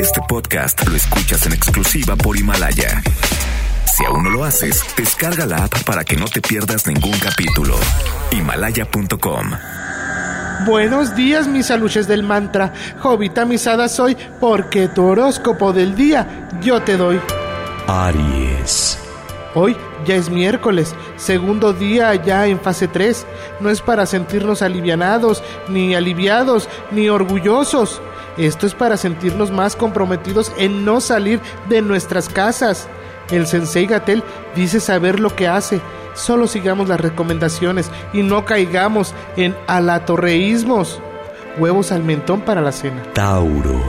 Este podcast lo escuchas en exclusiva por Himalaya. Si aún no lo haces, descarga la app para que no te pierdas ningún capítulo. Himalaya.com. Buenos días, mis aluches del mantra. Jovita misada soy, porque tu horóscopo del día yo te doy. Aries. Hoy ya es miércoles, segundo día ya en fase 3. No es para sentirnos alivianados, ni aliviados, ni orgullosos. Esto es para sentirnos más comprometidos en no salir de nuestras casas. El sensei Gatel dice saber lo que hace. Solo sigamos las recomendaciones y no caigamos en alatorreísmos. Huevos al mentón para la cena. Tauro.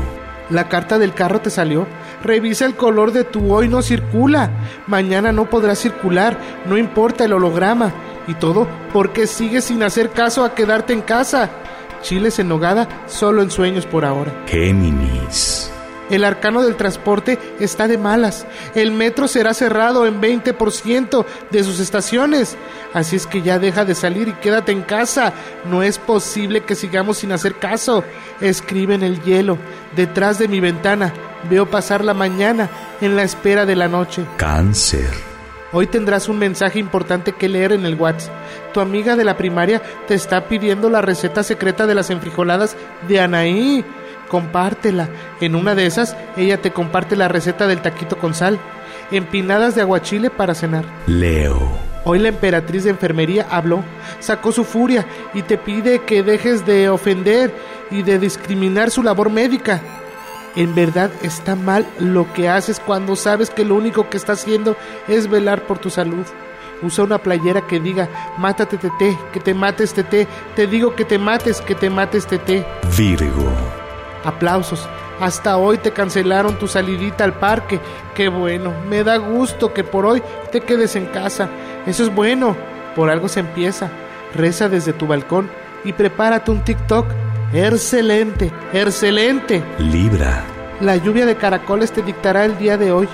La carta del carro te salió. Revisa el color de tu hoy no circula. Mañana no podrá circular, no importa el holograma. Y todo porque sigues sin hacer caso a quedarte en casa. Chiles en nogada, solo en sueños por ahora. Géminis. El arcano del transporte está de malas. El metro será cerrado en 20% de sus estaciones. Así es que ya deja de salir y quédate en casa. No es posible que sigamos sin hacer caso. Escribe en el hielo, detrás de mi ventana. Veo pasar la mañana en la espera de la noche. Cáncer. Hoy tendrás un mensaje importante que leer en el WhatsApp. Tu amiga de la primaria te está pidiendo la receta secreta de las enfrijoladas de Anaí. Compártela. En una de esas, ella te comparte la receta del taquito con sal. Empinadas de aguachile para cenar. Leo. Hoy la emperatriz de enfermería habló, sacó su furia y te pide que dejes de ofender y de discriminar su labor médica. En verdad está mal lo que haces cuando sabes que lo único que está haciendo es velar por tu salud. Usa una playera que diga, mátate tete, que te mates tete, te digo que te mates, que te mates tete. Virgo. Aplausos. Hasta hoy te cancelaron tu salidita al parque. Qué bueno. Me da gusto que por hoy te quedes en casa. Eso es bueno. Por algo se empieza. Reza desde tu balcón y prepárate un TikTok. Excelente, excelente. Libra. La lluvia de caracoles te dictará el día de hoy.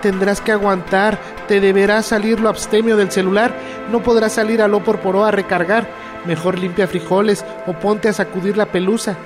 Tendrás que aguantar, te deberá salir lo abstemio del celular, no podrás salir al por poró a recargar. Mejor limpia frijoles o ponte a sacudir la pelusa.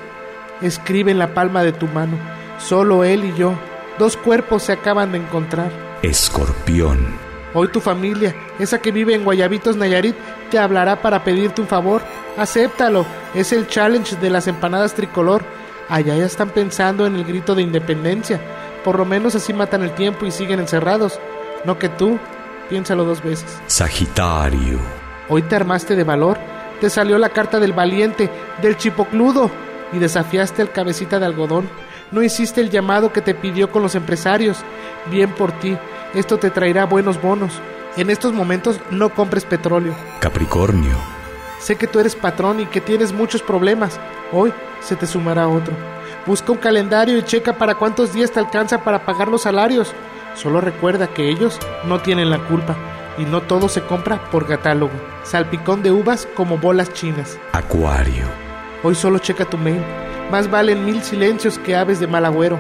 Escribe en la palma de tu mano. Solo él y yo, dos cuerpos se acaban de encontrar. Escorpión. Hoy tu familia, esa que vive en Guayabitos Nayarit, te hablará para pedirte un favor. Acéptalo, es el challenge de las empanadas tricolor. Allá ya están pensando en el grito de independencia. Por lo menos así matan el tiempo y siguen encerrados. No que tú, piénsalo dos veces. Sagitario. Hoy te armaste de valor, te salió la carta del valiente, del chipocludo, y desafiaste al cabecita de algodón. No hiciste el llamado que te pidió con los empresarios. Bien por ti, esto te traerá buenos bonos. En estos momentos no compres petróleo. Capricornio. Sé que tú eres patrón y que tienes muchos problemas. Hoy se te sumará otro. Busca un calendario y checa para cuántos días te alcanza para pagar los salarios. Solo recuerda que ellos no tienen la culpa y no todo se compra por catálogo. Salpicón de uvas como bolas chinas. Acuario. Hoy solo checa tu mail. Más valen mil silencios que aves de mal agüero.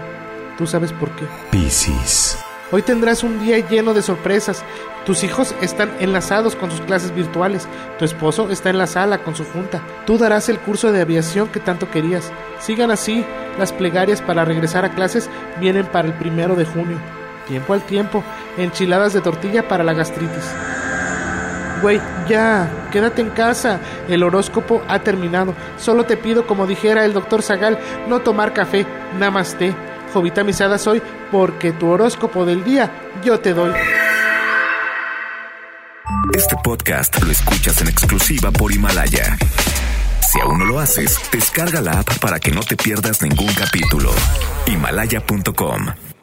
Tú sabes por qué. Piscis. Hoy tendrás un día lleno de sorpresas. Tus hijos están enlazados con sus clases virtuales. Tu esposo está en la sala con su junta. Tú darás el curso de aviación que tanto querías. Sigan así. Las plegarias para regresar a clases vienen para el primero de junio. Tiempo al tiempo. Enchiladas de tortilla para la gastritis. Güey, ya, quédate en casa. El horóscopo ha terminado. Solo te pido, como dijera el doctor Zagal, no tomar café. Namaste. Jovita misada soy porque tu horóscopo del día yo te doy. Este podcast lo escuchas en exclusiva por Himalaya. Si aún no lo haces, descarga la app para que no te pierdas ningún capítulo. Himalaya.com